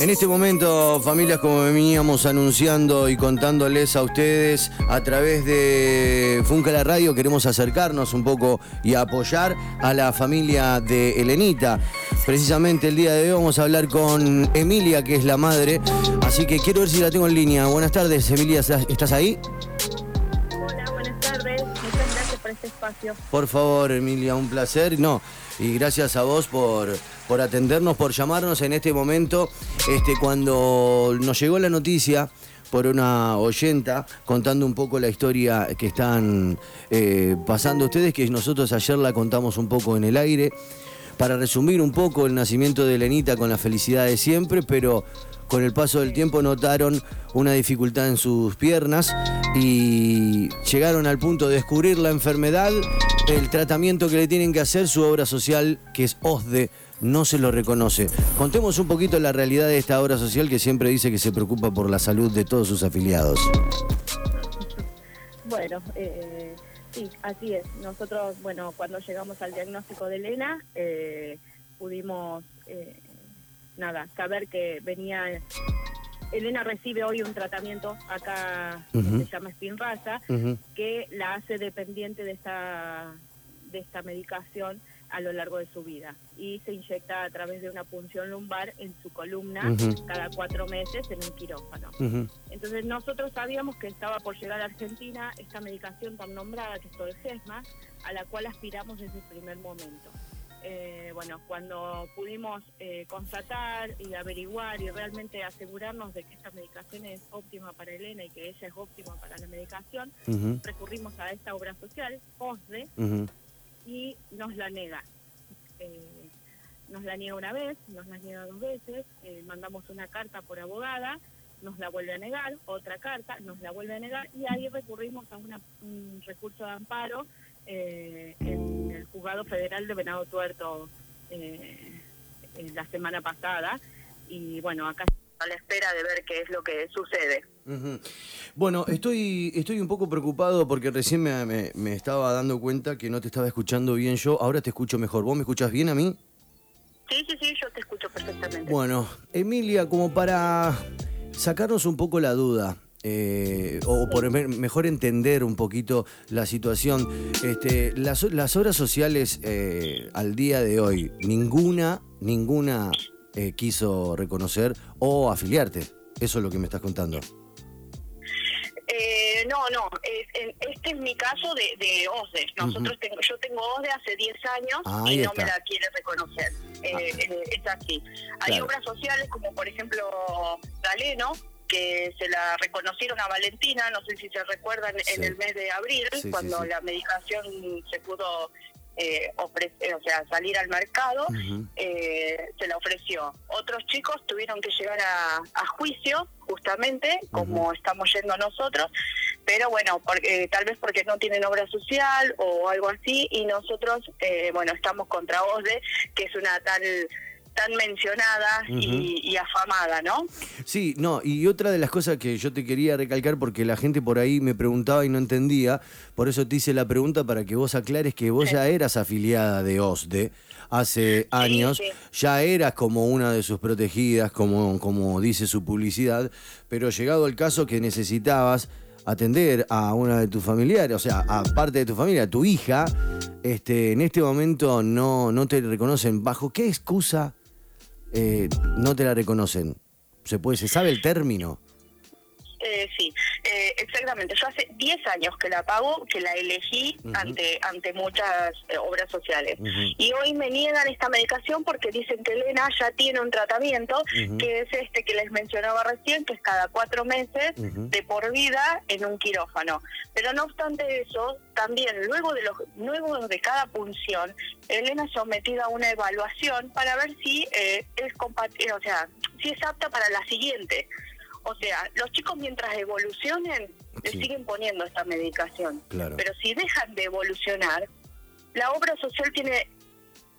En este momento, familias, como veníamos anunciando y contándoles a ustedes a través de Funca la Radio, queremos acercarnos un poco y apoyar a la familia de Elenita. Precisamente el día de hoy vamos a hablar con Emilia, que es la madre. Así que quiero ver si la tengo en línea. Buenas tardes, Emilia, ¿estás ahí? Hola, buenas tardes. Muchas gracias por este espacio. Por favor, Emilia, un placer. No, y gracias a vos por, por atendernos, por llamarnos en este momento. Este, cuando nos llegó la noticia por una oyenta contando un poco la historia que están eh, pasando ustedes, que nosotros ayer la contamos un poco en el aire, para resumir un poco el nacimiento de Lenita con la felicidad de siempre, pero con el paso del tiempo notaron una dificultad en sus piernas y llegaron al punto de descubrir la enfermedad, el tratamiento que le tienen que hacer, su obra social, que es OSDE, no se lo reconoce. Contemos un poquito la realidad de esta obra social que siempre dice que se preocupa por la salud de todos sus afiliados. Bueno, eh, sí, así es. Nosotros, bueno, cuando llegamos al diagnóstico de Elena, eh, pudimos, eh, nada, saber que venía... Elena recibe hoy un tratamiento acá que se llama Spinraza, que la hace dependiente de esta, de esta medicación a lo largo de su vida. Y se inyecta a través de una punción lumbar en su columna cada cuatro meses en un quirófano. Entonces nosotros sabíamos que estaba por llegar a Argentina esta medicación tan nombrada que es Tolgesma, a la cual aspiramos desde el primer momento. Eh, bueno, cuando pudimos eh, constatar y averiguar y realmente asegurarnos de que esta medicación es óptima para Elena y que ella es óptima para la medicación, recurrimos a esta obra social, OSDE, y nos la nega. Eh, nos la niega una vez, nos la niega dos veces, eh, mandamos una carta por abogada, nos la vuelve a negar, otra carta, nos la vuelve a negar y ahí recurrimos a un recurso de amparo eh, en el juzgado federal de Venado Tuerto la semana pasada y bueno, acá a la espera de ver qué es lo que sucede. Bueno, estoy, estoy un poco preocupado porque recién me, me, estaba dando cuenta que no te estaba escuchando bien yo. Ahora te escucho mejor. ¿Vos me escuchas bien a mí? Sí, sí, sí, yo te escucho perfectamente. Bueno, Emilia, como para sacarnos un poco la duda. Eh, o por mejor entender un poquito la situación. Este, las, las obras sociales eh, al día de hoy, ninguna, ninguna eh, quiso reconocer o afiliarte. Eso es lo que me estás contando. Eh, no, no, este es mi caso de, de OSDE. Nosotros tengo, yo tengo OSDE hace 10 años y no me la quiere reconocer. Eh, ah. eh, es así. Hay obras sociales como por ejemplo Galeno, que se la reconocieron a Valentina, no sé si se recuerdan, en el mes de abril, cuando la medicación se pudo eh, ofrece, o sea, salir al mercado, eh, se la ofreció. Otros chicos tuvieron que llegar a, juicio, justamente, como estamos yendo nosotros, pero bueno, porque, tal vez porque no tienen obra social o algo así, y nosotros, eh, bueno, estamos contra OSDE, que es una tal tan mencionada y, afamada, ¿no? Sí, no, y otra de las cosas que yo te quería recalcar, porque la gente por ahí me preguntaba y no entendía, por eso te hice la pregunta para que vos aclares que vos ya eras afiliada de OSDE hace años, ya eras como una de sus protegidas, como, como dice su publicidad, pero llegado el caso que necesitabas atender a una de tus familiares, o sea, a parte de tu familia, tu hija, este, en este momento no, no te reconocen. ¿Bajo qué excusa eh, no te la reconocen. ¿Se, puede, ¿Se sabe el término? Eh, sí, exactamente. Yo hace 10 años que la pago, que la elegí ante ante muchas eh, obras sociales. Y hoy me niegan esta medicación porque dicen que Elena ya tiene un tratamiento, que es este que les mencionaba recién, que es cada cuatro meses de por vida en un quirófano. Pero no obstante eso, también luego de, los, luego de cada punción, Elena es sometida a una evaluación para ver si es compatible, o sea, si es apta para la siguiente. O sea, los chicos mientras evolucionen le siguen poniendo esta medicación. Pero si dejan de evolucionar, la obra social tiene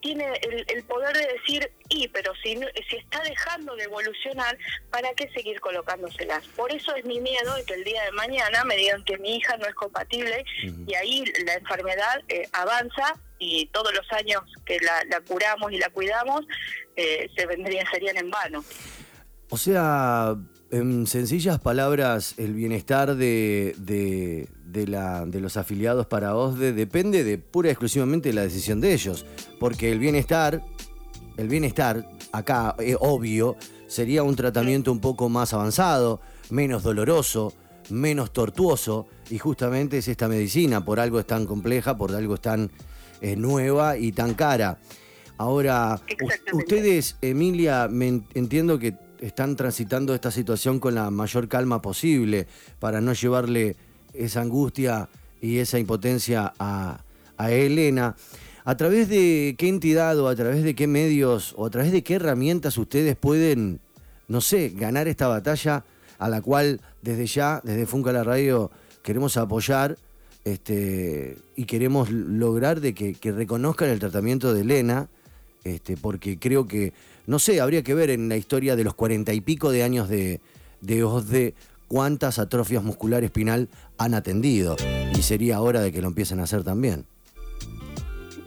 tiene el, poder de decir, y, pero si, si está dejando de evolucionar, ¿para qué seguir colocándoselas? Por eso es mi miedo de que el día de mañana me digan que mi hija no es compatible y ahí la enfermedad eh, avanza y todos los años que la, curamos y la cuidamos eh, se vendrían, serían en vano. O sea, en sencillas palabras, el bienestar de, de, la, de los afiliados para OSDE depende de pura y exclusivamente de la decisión de ellos. Porque el bienestar, el bienestar, acá, es obvio, sería un tratamiento un poco más avanzado, menos doloroso, menos tortuoso, y justamente es esta medicina, por algo es tan compleja, por algo es tan eh, nueva y tan cara. Ahora, ustedes, Emilia, me entiendo que están transitando esta situación con la mayor calma posible para no llevarle esa angustia y esa impotencia a, a Elena. ¿A través de qué entidad o a través de qué medios o a través de qué herramientas ustedes pueden, no sé, ganar esta batalla a la cual desde ya, desde Funca la Radio, queremos apoyar este, y queremos lograr de que, que reconozcan el tratamiento de Elena, este, porque creo que no sé, habría que ver en la historia de los cuarenta y pico de años de, de OSDE cuántas atrofias muscular espinal han atendido. Y sería hora de que lo empiecen a hacer también.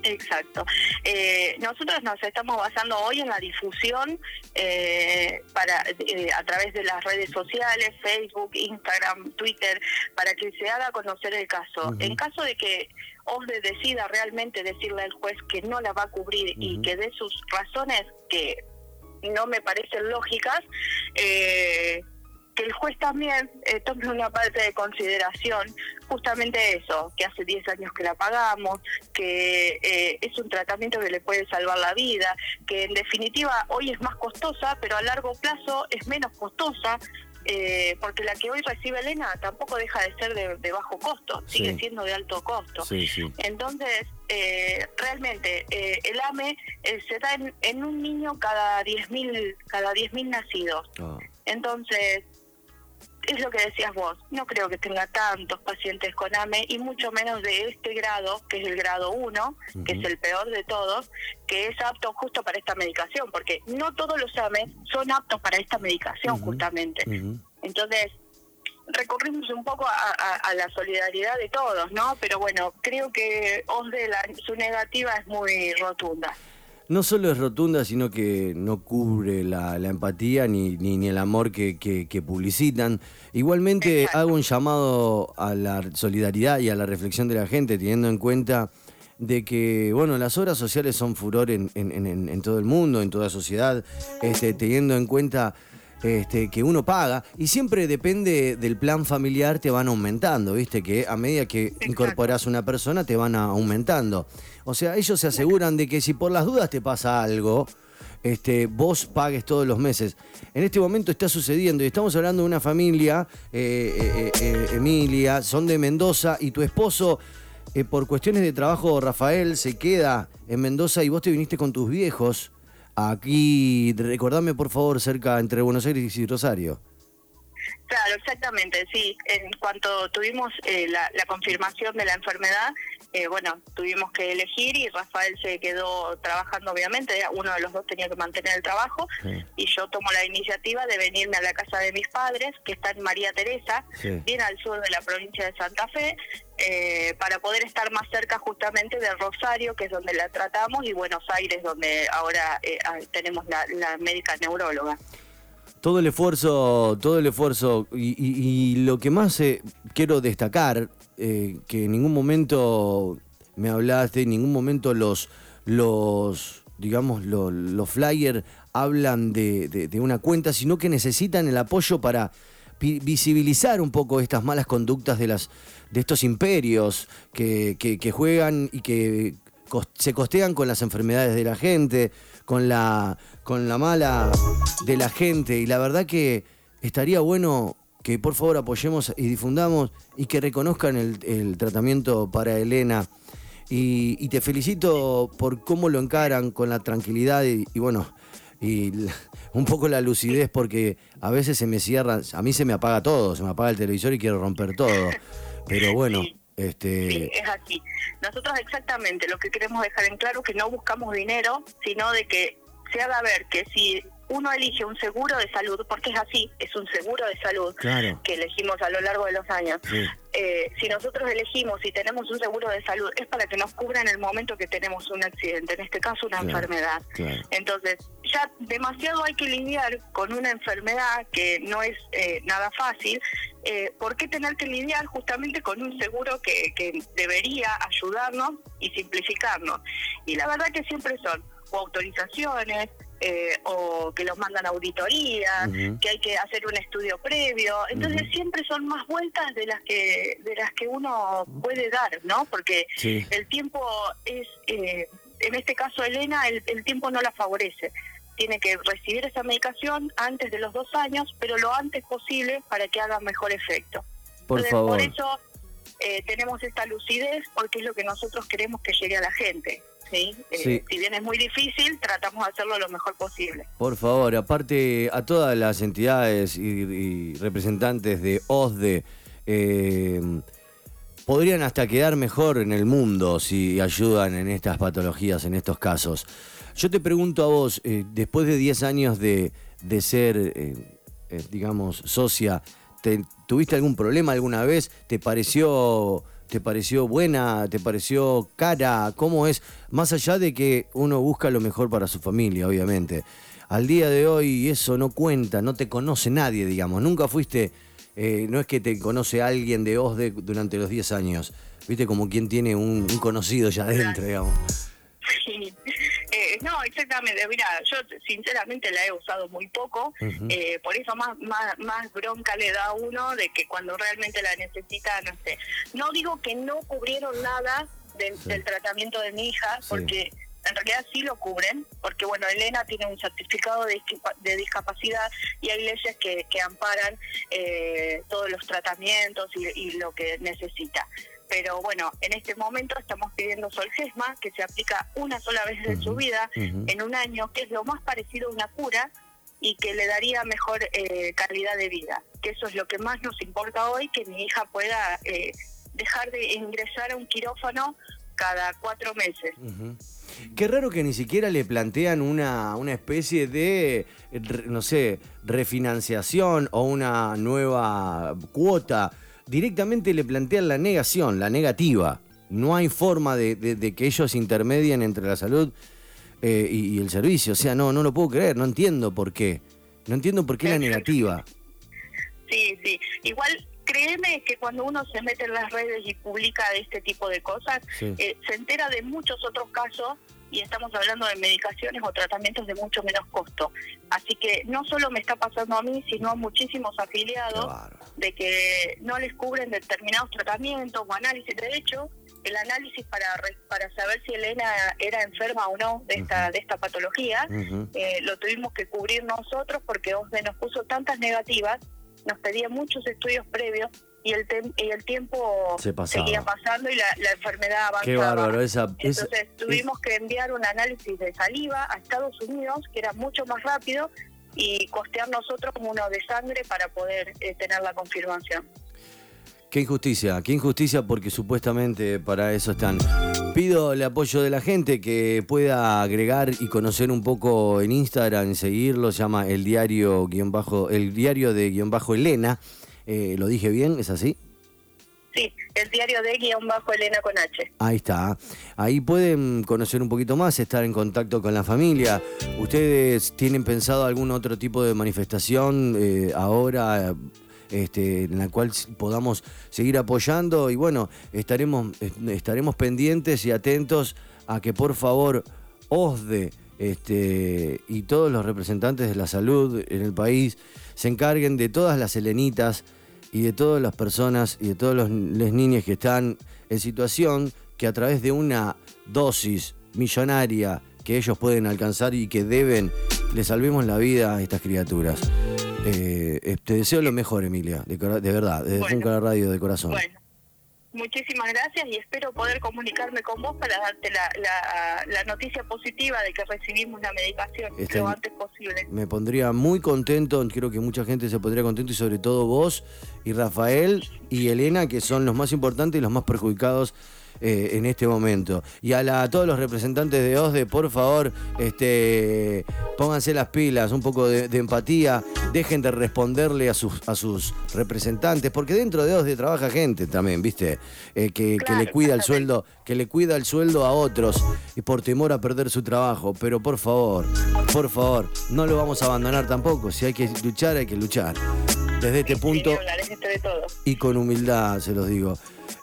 Exacto. Eh, nosotros nos estamos basando hoy en la difusión eh, para eh, a través de las redes sociales, Facebook, Instagram, Twitter, para que se haga conocer el caso. En caso de que OSDE decida realmente decirle al juez que no la va a cubrir y que dé sus razones que no me parecen lógicas, eh, que el juez también eh, tome una parte de consideración justamente eso, que hace 10 años que la pagamos, que eh, es un tratamiento que le puede salvar la vida, que en definitiva hoy es más costosa, pero a largo plazo es menos costosa, eh, porque la que hoy recibe Elena tampoco deja de ser de, bajo costo, sigue siendo de alto costo. Entonces, eh, realmente, eh, el AME se da en, un niño cada 10.000 cada 10.000 nacidos. Ah. Entonces, es lo que decías vos, no creo que tenga tantos pacientes con AME y mucho menos de este grado, que es el grado 1, que es el peor de todos, que es apto justo para esta medicación, porque no todos los AME son aptos para esta medicación justamente. Entonces, recurrimos un poco a, la solidaridad de todos, ¿no? Pero bueno, creo que OSDE, su negativa es muy rotunda no solo es rotunda, sino que no cubre la, empatía ni, ni, el amor que, publicitan. Igualmente hago un llamado a la solidaridad y a la reflexión de la gente, teniendo en cuenta de que, bueno, las obras sociales son furor en, en, todo el mundo, en toda sociedad, este, teniendo en cuenta este, que uno paga y siempre depende del plan familiar te van aumentando, viste que a medida que incorporas una persona te van aumentando. O sea, ellos se aseguran de que si por las dudas te pasa algo, este, vos pagues todos los meses. En este momento está sucediendo y estamos hablando de una familia, eh, eh, eh, Emilia, son de Mendoza y tu esposo, por cuestiones de trabajo, Rafael, se queda en Mendoza y vos te viniste con tus viejos Aquí, recordame por favor, cerca entre Buenos Aires y Rosario. Claro, exactamente, sí. En cuanto tuvimos eh, la, confirmación de la enfermedad, eh, bueno, tuvimos que elegir y Rafael se quedó trabajando, obviamente, uno de los dos tenía que mantener el trabajo y yo tomo la iniciativa de venirme a la casa de mis padres, que está en María Teresa, bien al sur de la provincia de Santa Fe, eh, para poder estar más cerca justamente de Rosario, que es donde la tratamos, y Buenos Aires, donde ahora tenemos la, la médica neuróloga. Todo el esfuerzo, todo el esfuerzo y, lo que más eh, quiero destacar, eh, que en ningún momento me hablaste, en ningún momento los, los digamos, los, flyers hablan de, una cuenta, sino que necesitan el apoyo para visibilizar un poco estas malas conductas de las de estos imperios que, que juegan y que se costean con las enfermedades de la gente, con la, con la mala de la gente. Y la verdad que estaría bueno que por favor apoyemos y difundamos y que reconozcan el, tratamiento para Elena. Y, te felicito por cómo lo encaran con la tranquilidad y, bueno, y un poco la lucidez porque a veces se me cierra, a mí se me apaga todo, se me apaga el televisor y quiero romper todo. Pero bueno, este... Sí, es así. Nosotros exactamente lo que queremos dejar en claro es que no buscamos dinero, sino de que se haga ver que si uno elige un seguro de salud, porque es así, es un seguro de salud que elegimos a lo largo de los años, eh, si nosotros elegimos y tenemos un seguro de salud, es para que nos cubra en el momento que tenemos un accidente, en este caso una enfermedad. Entonces, ya demasiado hay que lidiar con una enfermedad que no es eh, nada fácil. Eh, ¿Por qué tener que lidiar justamente con un seguro que, que debería ayudarnos y simplificarnos? Y la verdad que siempre son o autorizaciones, eh, o que los mandan a auditoría, que hay que hacer un estudio previo. Entonces siempre son más vueltas de las que de las que uno puede dar, ¿no? Porque el tiempo es, eh, en este caso Elena, el, tiempo no la favorece. Tiene que recibir esa medicación antes de los dos años, pero lo antes posible para que haga mejor efecto. Por favor. Por eso eh, tenemos esta lucidez, porque es lo que nosotros queremos que llegue a la gente. ¿Sí? Eh, si bien es muy difícil, tratamos de hacerlo lo mejor posible. Por favor, aparte a todas las entidades y, representantes de OSDE, eh, podrían hasta quedar mejor en el mundo si ayudan en estas patologías, en estos casos. Yo te pregunto a vos, eh, después de 10 años de, de ser, digamos, socia, ¿tuviste algún problema alguna vez? ¿Te pareció ¿Te pareció buena? ¿Te pareció cara? ¿Cómo es? Más allá de que uno busca lo mejor para su familia, obviamente. Al día de hoy eso no cuenta, no te conoce nadie, digamos. Nunca fuiste, eh, no es que te conoce alguien de OSDE durante los 10 años. Viste como quien tiene un, un conocido ya adentro, digamos. Sí. No, exactamente. Mira, yo sinceramente la he usado muy poco, eh, por eso más, más, más bronca le da a uno de que cuando realmente la necesita, no sé. No digo que no cubrieron nada del tratamiento de mi hija, porque en realidad sí lo cubren, porque bueno, Elena tiene un certificado de, de discapacidad y hay leyes que, que amparan eh, todos los tratamientos y, y, lo que necesita pero bueno, en este momento estamos pidiendo Solgesma, que se aplica una sola vez en su vida, en un año, que es lo más parecido a una cura y que le daría mejor eh, calidad de vida. Que eso es lo que más nos importa hoy, que mi hija pueda eh, dejar de ingresar a un quirófano cada cuatro meses. Qué raro que ni siquiera le plantean una, una especie de, no sé, refinanciación o una nueva cuota directamente le plantean la negación, la negativa. No hay forma de, que ellos intermedien entre la salud eh, y, el servicio. O sea, no, no lo puedo creer, no entiendo por qué. No entiendo por qué la negativa. Sí, sí. Igual créeme que cuando uno se mete en las redes y publica este tipo de cosas, eh, se entera de muchos otros casos y estamos hablando de medicaciones o tratamientos de mucho menos costo. Así que no solo me está pasando a mí, sino a muchísimos afiliados de que no les cubren determinados tratamientos o análisis. De hecho, el análisis para para saber si Elena era enferma o no de esta de esta patología eh, lo tuvimos que cubrir nosotros porque OSDE nos puso tantas negativas, nos pedía muchos estudios previos y el, y el tiempo seguía pasando y la, enfermedad avanzaba. Qué bárbaro, esa, Entonces tuvimos que enviar un análisis de saliva a Estados Unidos, que era mucho más rápido, y costear nosotros uno de sangre para poder eh, tener la confirmación. Qué injusticia, qué injusticia porque supuestamente para eso están. Pido el apoyo de la gente que pueda agregar y conocer un poco en Instagram, seguirlo, se llama el diario guion bajo, el diario de guion bajo Elena. Eh, ¿Lo dije bien? ¿Es así? Sí, el diario de guion bajo Elena con H. Ahí está. Ahí pueden conocer un poquito más, estar en contacto con la familia. ¿Ustedes tienen pensado algún otro tipo de manifestación eh, ahora este, en la cual podamos seguir apoyando? Y bueno, estaremos, estaremos pendientes y atentos a que por favor OSDE este, y todos los representantes de la salud en el país se encarguen de todas las helenitas y de todas las personas y de todos los, niños que están en situación que a través de una dosis millonaria que ellos pueden alcanzar y que deben, le salvemos la vida a estas criaturas. Eh, eh, te deseo lo mejor, Emilia, de, verdad, desde un canal Radio de corazón. Muchísimas gracias y espero poder comunicarme con vos para darte la, la, noticia positiva de que recibimos la medicación lo antes posible. Me pondría muy contento, creo que mucha gente se pondría contento y sobre todo vos y Rafael y Elena, que son los más importantes y los más perjudicados eh, en este momento. Y a, la, todos los representantes de OSDE, por favor, este, pónganse las pilas, un poco de, empatía dejen de responderle a sus, a sus representantes, porque dentro de OSDE trabaja gente también, ¿viste? Eh, que, que le cuida el sueldo, que le cuida el sueldo a otros y por temor a perder su trabajo. Pero por favor, por favor, no lo vamos a abandonar tampoco. Si hay que luchar, hay que luchar. Desde este punto. Y con humildad, se los digo.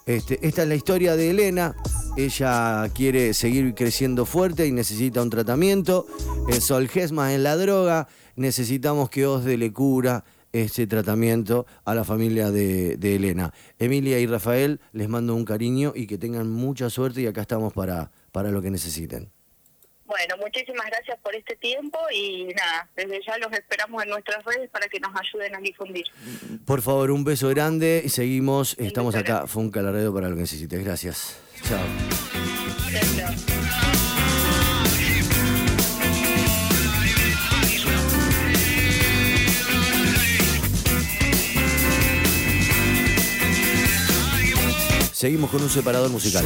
Este, esta es la historia de Elena. Ella quiere seguir creciendo fuerte y necesita un tratamiento. El Solgesma en la droga. Necesitamos que OSDE le cura ese tratamiento a la familia de, de, Elena. Emilia y Rafael, les mando un cariño y que tengan mucha suerte y acá estamos para, para lo que necesiten. Bueno, muchísimas gracias por este tiempo y nada, desde ya los esperamos en nuestras redes para que nos ayuden a difundir. Por favor, un beso grande y seguimos. Estamos acá, Funca Laredo, para lo que necesites. Gracias. Chao. Seguimos con un separador musical.